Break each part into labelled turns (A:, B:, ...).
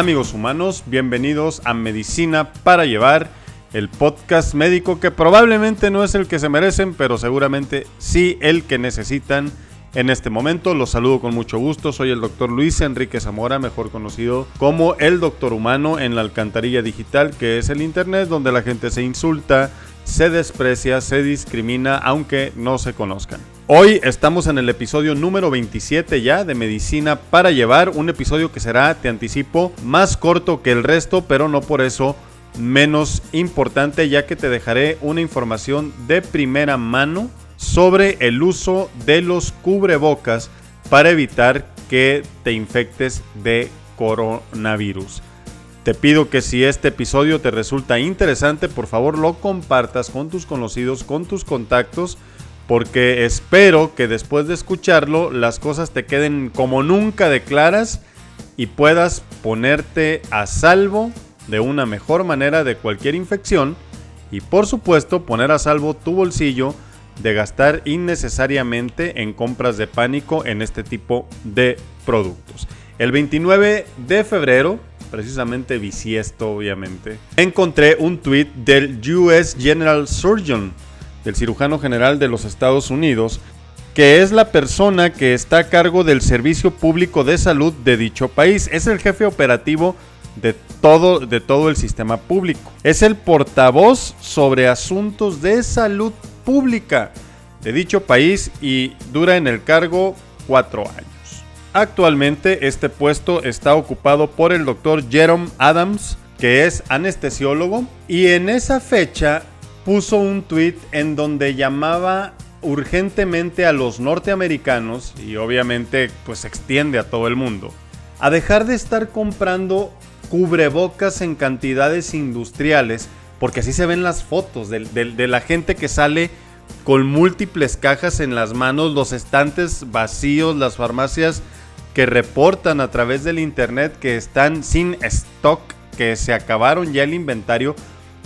A: amigos humanos? Bienvenidos a Medicina para Llevar, el podcast médico que probablemente no es el que se merecen, pero seguramente sí el que necesitan en este momento. Los saludo con mucho gusto. Soy el doctor Luis Enrique Zamora, mejor conocido como el doctor humano en la alcantarilla digital, que es el Internet donde la gente se insulta, se desprecia, se discrimina, aunque no se conozcan. Hoy estamos en el episodio número 27 ya de Medicina para Llevar, un episodio que será, te anticipo, más corto que el resto, pero no por eso menos importante, ya que te dejaré una información de primera mano sobre el uso de los cubrebocas para evitar que te infectes de coronavirus. Te pido que si este episodio te resulta interesante, por favor lo compartas con tus conocidos, con tus contactos, porque espero que después de escucharlo las cosas te queden como nunca de claras y puedas ponerte a salvo de una mejor manera de cualquier infección y por supuesto poner a salvo tu bolsillo de gastar innecesariamente en compras de pánico en este tipo de productos. El 29 de febrero, precisamente bisiesto obviamente, encontré un tweet del US General Surgeon del cirujano general de los Estados Unidos, que es la persona que está a cargo del servicio público de salud de dicho país. Es el jefe operativo de todo, de todo el sistema público. Es el portavoz sobre asuntos de salud pública de dicho país y dura en el cargo cuatro años. Actualmente este puesto está ocupado por el doctor Jerome Adams, que es anestesiólogo, y en esa fecha puso un tweet en donde llamaba urgentemente a los norteamericanos, y obviamente pues extiende a todo el mundo, a dejar de estar comprando cubrebocas en cantidades industriales, porque así se ven las fotos de, de la gente que sale con múltiples cajas en las manos, los estantes vacíos, las farmacias que reportan a través del internet que están sin stock, que se acabaron ya el inventario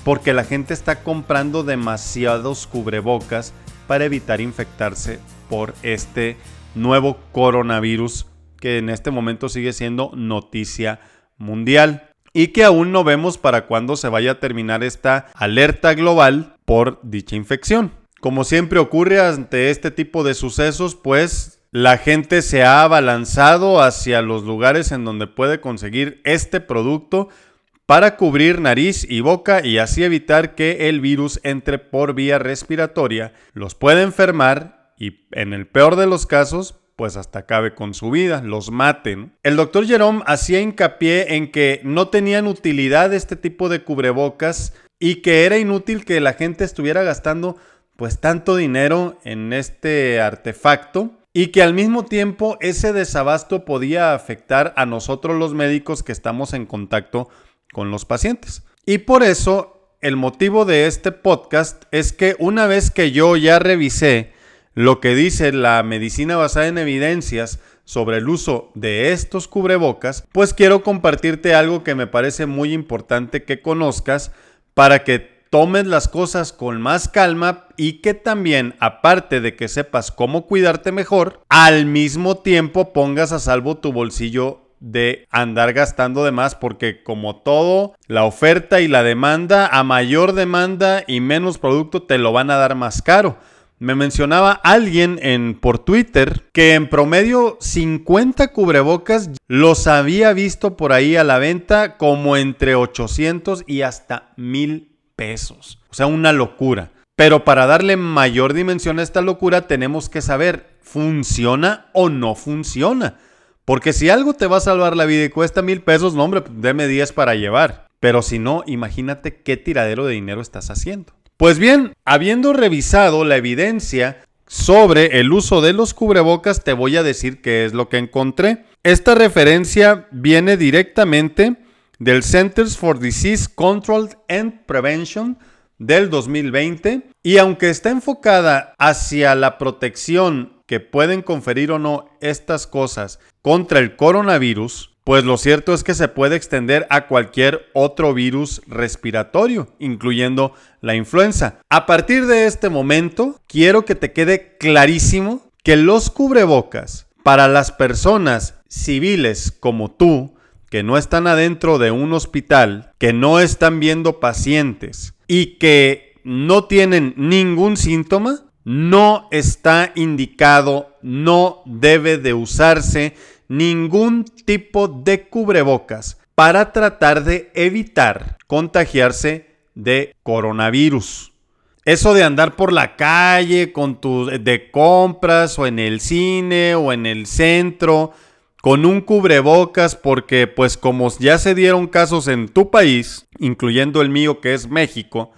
A: porque la gente está comprando demasiados cubrebocas para evitar infectarse por este nuevo coronavirus que en este momento sigue siendo noticia mundial y que aún no vemos para cuándo se vaya a terminar esta alerta global por dicha infección. Como siempre ocurre ante este tipo de sucesos, pues la gente se ha abalanzado hacia los lugares en donde puede conseguir este producto para cubrir nariz y boca y así evitar que el virus entre por vía respiratoria, los puede enfermar y en el peor de los casos pues hasta acabe con su vida, los maten. El doctor Jerome hacía hincapié en que no tenían utilidad este tipo de cubrebocas y que era inútil que la gente estuviera gastando pues tanto dinero en este artefacto y que al mismo tiempo ese desabasto podía afectar a nosotros los médicos que estamos en contacto con los pacientes. Y por eso el motivo de este podcast es que una vez que yo ya revisé lo que dice la medicina basada en evidencias sobre el uso de estos cubrebocas, pues quiero compartirte algo que me parece muy importante que conozcas para que tomes las cosas con más calma y que también, aparte de que sepas cómo cuidarte mejor, al mismo tiempo pongas a salvo tu bolsillo de andar gastando de más porque como todo, la oferta y la demanda, a mayor demanda y menos producto te lo van a dar más caro. Me mencionaba alguien en por Twitter que en promedio 50 cubrebocas los había visto por ahí a la venta como entre 800 y hasta 1000 pesos. O sea, una locura. Pero para darle mayor dimensión a esta locura tenemos que saber, ¿funciona o no funciona? Porque si algo te va a salvar la vida y cuesta mil pesos, no hombre, pues, deme 10 para llevar. Pero si no, imagínate qué tiradero de dinero estás haciendo. Pues bien, habiendo revisado la evidencia sobre el uso de los cubrebocas, te voy a decir qué es lo que encontré. Esta referencia viene directamente del Centers for Disease Control and Prevention del 2020 y aunque está enfocada hacia la protección que pueden conferir o no estas cosas contra el coronavirus, pues lo cierto es que se puede extender a cualquier otro virus respiratorio, incluyendo la influenza. A partir de este momento, quiero que te quede clarísimo que los cubrebocas para las personas civiles como tú, que no están adentro de un hospital, que no están viendo pacientes y que no tienen ningún síntoma, no está indicado, no debe de usarse ningún tipo de cubrebocas para tratar de evitar contagiarse de coronavirus. Eso de andar por la calle con tu de compras o en el cine o en el centro con un cubrebocas porque pues como ya se dieron casos en tu país, incluyendo el mío que es México,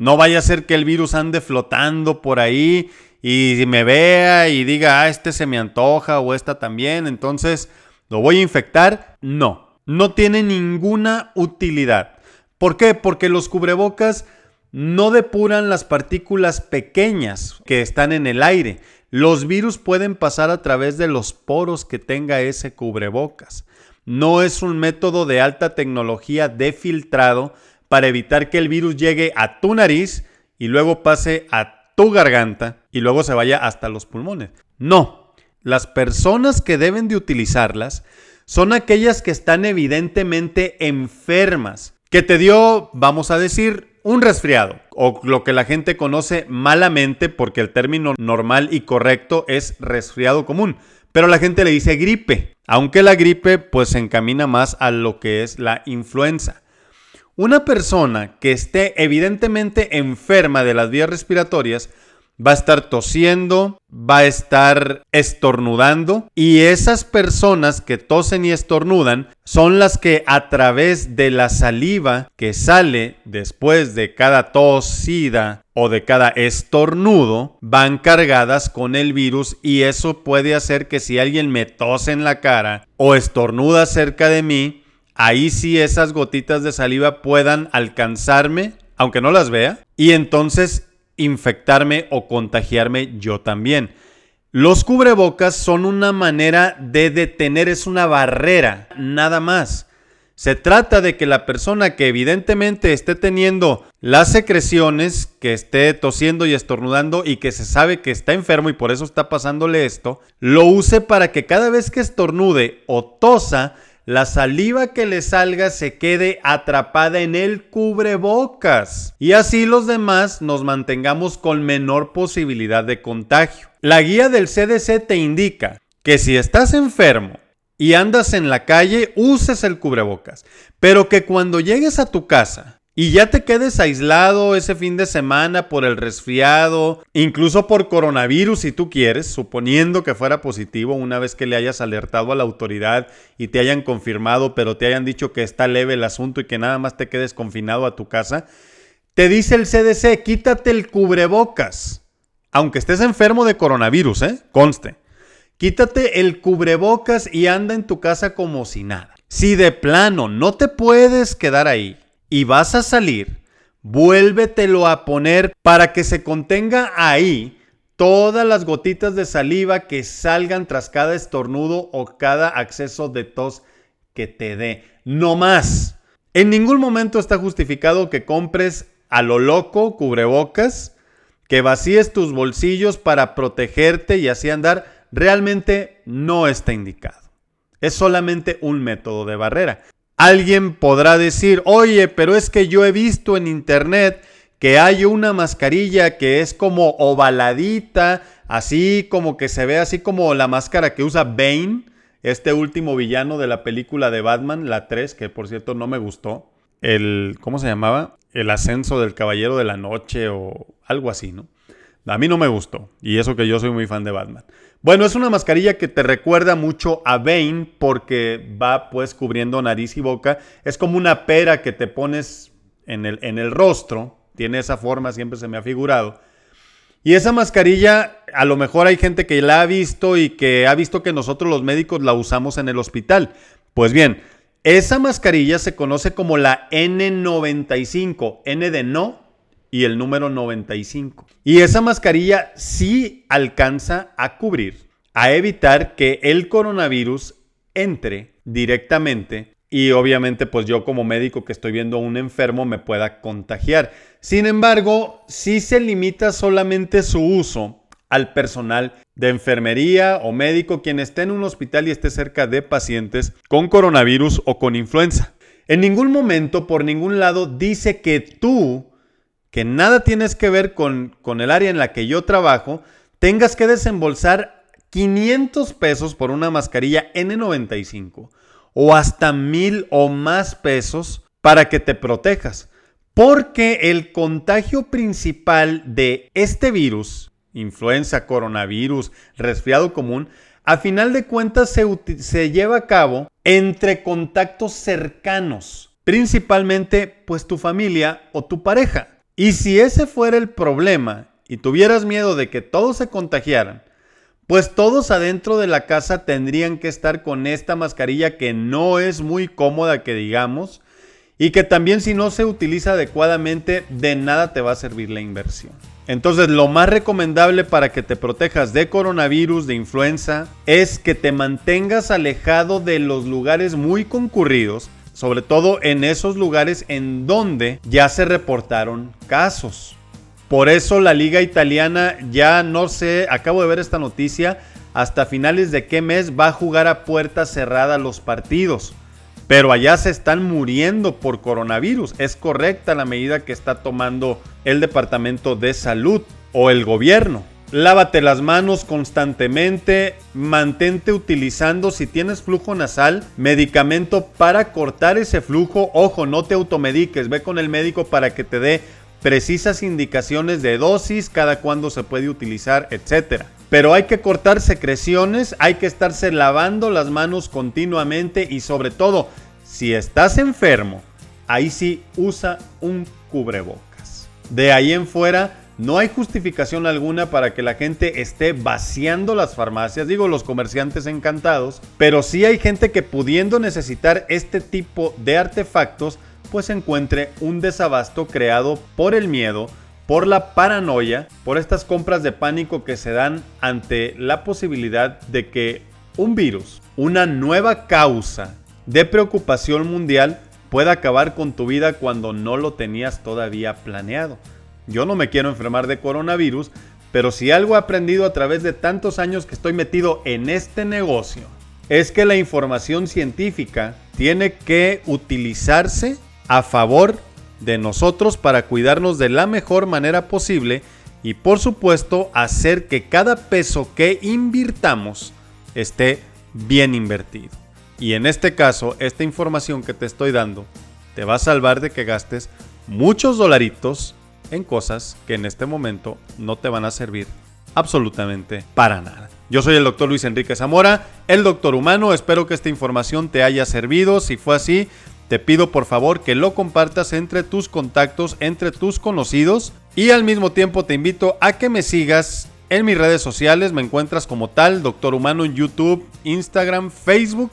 A: no vaya a ser que el virus ande flotando por ahí y me vea y diga, ah, este se me antoja o esta también, entonces lo voy a infectar. No, no tiene ninguna utilidad. ¿Por qué? Porque los cubrebocas no depuran las partículas pequeñas que están en el aire. Los virus pueden pasar a través de los poros que tenga ese cubrebocas. No es un método de alta tecnología de filtrado para evitar que el virus llegue a tu nariz y luego pase a tu garganta y luego se vaya hasta los pulmones. No, las personas que deben de utilizarlas son aquellas que están evidentemente enfermas, que te dio, vamos a decir, un resfriado, o lo que la gente conoce malamente, porque el término normal y correcto es resfriado común, pero la gente le dice gripe, aunque la gripe pues se encamina más a lo que es la influenza. Una persona que esté evidentemente enferma de las vías respiratorias va a estar tosiendo, va a estar estornudando y esas personas que tosen y estornudan son las que a través de la saliva que sale después de cada tosida o de cada estornudo van cargadas con el virus y eso puede hacer que si alguien me tose en la cara o estornuda cerca de mí, ahí sí esas gotitas de saliva puedan alcanzarme, aunque no las vea, y entonces infectarme o contagiarme yo también. Los cubrebocas son una manera de detener, es una barrera, nada más. Se trata de que la persona que evidentemente esté teniendo las secreciones, que esté tosiendo y estornudando y que se sabe que está enfermo y por eso está pasándole esto, lo use para que cada vez que estornude o tosa, la saliva que le salga se quede atrapada en el cubrebocas y así los demás nos mantengamos con menor posibilidad de contagio. La guía del CDC te indica que si estás enfermo y andas en la calle, uses el cubrebocas, pero que cuando llegues a tu casa y ya te quedes aislado ese fin de semana por el resfriado, incluso por coronavirus si tú quieres, suponiendo que fuera positivo una vez que le hayas alertado a la autoridad y te hayan confirmado, pero te hayan dicho que está leve el asunto y que nada más te quedes confinado a tu casa, te dice el CDC, quítate el cubrebocas. Aunque estés enfermo de coronavirus, ¿eh? Conste. Quítate el cubrebocas y anda en tu casa como si nada. Si de plano no te puedes quedar ahí, y vas a salir, vuélvetelo a poner para que se contenga ahí todas las gotitas de saliva que salgan tras cada estornudo o cada acceso de tos que te dé. No más. En ningún momento está justificado que compres a lo loco cubrebocas, que vacíes tus bolsillos para protegerte y así andar. Realmente no está indicado. Es solamente un método de barrera. Alguien podrá decir, oye, pero es que yo he visto en internet que hay una mascarilla que es como ovaladita, así como que se ve así como la máscara que usa Bane, este último villano de la película de Batman, la 3, que por cierto no me gustó. El, ¿cómo se llamaba? El ascenso del Caballero de la Noche o algo así, ¿no? A mí no me gustó, y eso que yo soy muy fan de Batman. Bueno, es una mascarilla que te recuerda mucho a Bane porque va pues cubriendo nariz y boca. Es como una pera que te pones en el, en el rostro. Tiene esa forma, siempre se me ha figurado. Y esa mascarilla, a lo mejor hay gente que la ha visto y que ha visto que nosotros los médicos la usamos en el hospital. Pues bien, esa mascarilla se conoce como la N95, N de no y el número 95. Y esa mascarilla sí alcanza a cubrir, a evitar que el coronavirus entre directamente y obviamente pues yo como médico que estoy viendo a un enfermo me pueda contagiar. Sin embargo, sí se limita solamente su uso al personal de enfermería o médico quien esté en un hospital y esté cerca de pacientes con coronavirus o con influenza. En ningún momento, por ningún lado, dice que tú, que nada tienes que ver con, con el área en la que yo trabajo, tengas que desembolsar 500 pesos por una mascarilla N95 o hasta mil o más pesos para que te protejas. Porque el contagio principal de este virus, influenza, coronavirus, resfriado común, a final de cuentas se, se, lleva a cabo entre contactos cercanos, principalmente pues tu familia o tu pareja. Y si ese fuera el problema y tuvieras miedo de que todos se contagiaran, pues todos adentro de la casa tendrían que estar con esta mascarilla que no es muy cómoda que digamos y que también si no se utiliza adecuadamente de nada te va a servir la inversión. Entonces lo más recomendable para que te protejas de coronavirus, de influenza, es que te mantengas alejado de los lugares muy concurridos, sobre todo en esos lugares en donde ya se reportaron casos. Por eso la liga italiana ya no sé, acabo de ver esta noticia, hasta finales de qué mes va a jugar a puerta cerrada los partidos. Pero allá se están muriendo por coronavirus. Es correcta la medida que está tomando el Departamento de Salud o el gobierno. Lávate las manos constantemente, mantente utilizando si tienes flujo nasal, medicamento para cortar ese flujo. Ojo, no te automediques, ve con el médico para que te dé precisas indicaciones de dosis, cada cuándo se puede utilizar, etc. Pero hay que cortar secreciones, hay que estarse lavando las manos continuamente y sobre todo, si estás enfermo, ahí sí usa un cubrebocas. De ahí en fuera, no hay justificación alguna para que la gente esté vaciando las farmacias, digo los comerciantes encantados, pero sí hay gente que pudiendo necesitar este tipo de artefactos, pues encuentre un desabasto creado por el miedo, por la paranoia, por estas compras de pánico que se dan ante la posibilidad de que un virus, una nueva causa de preocupación mundial pueda acabar con tu vida cuando no lo tenías todavía planeado. Yo no me quiero enfermar de coronavirus, pero si algo he aprendido a través de tantos años que estoy metido en este negocio, es que la información científica tiene que utilizarse a favor de nosotros para cuidarnos de la mejor manera posible y por supuesto hacer que cada peso que invirtamos esté bien invertido. Y en este caso, esta información que te estoy dando te va a salvar de que gastes muchos dolaritos en cosas que en este momento no te van a servir absolutamente para nada. Yo soy el doctor Luis Enrique Zamora, el doctor humano. Espero que esta información te haya servido. Si fue así, te pido por favor que lo compartas entre tus contactos, entre tus conocidos y al mismo tiempo te invito a que me sigas en mis redes sociales. Me encuentras como tal, Doctor Humano en YouTube, Instagram, Facebook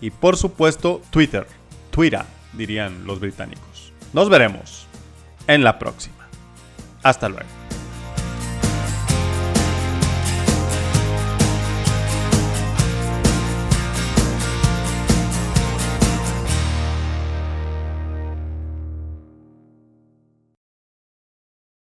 A: y por supuesto Twitter. Twitter, dirían los británicos. Nos veremos en la próxima. Hasta luego.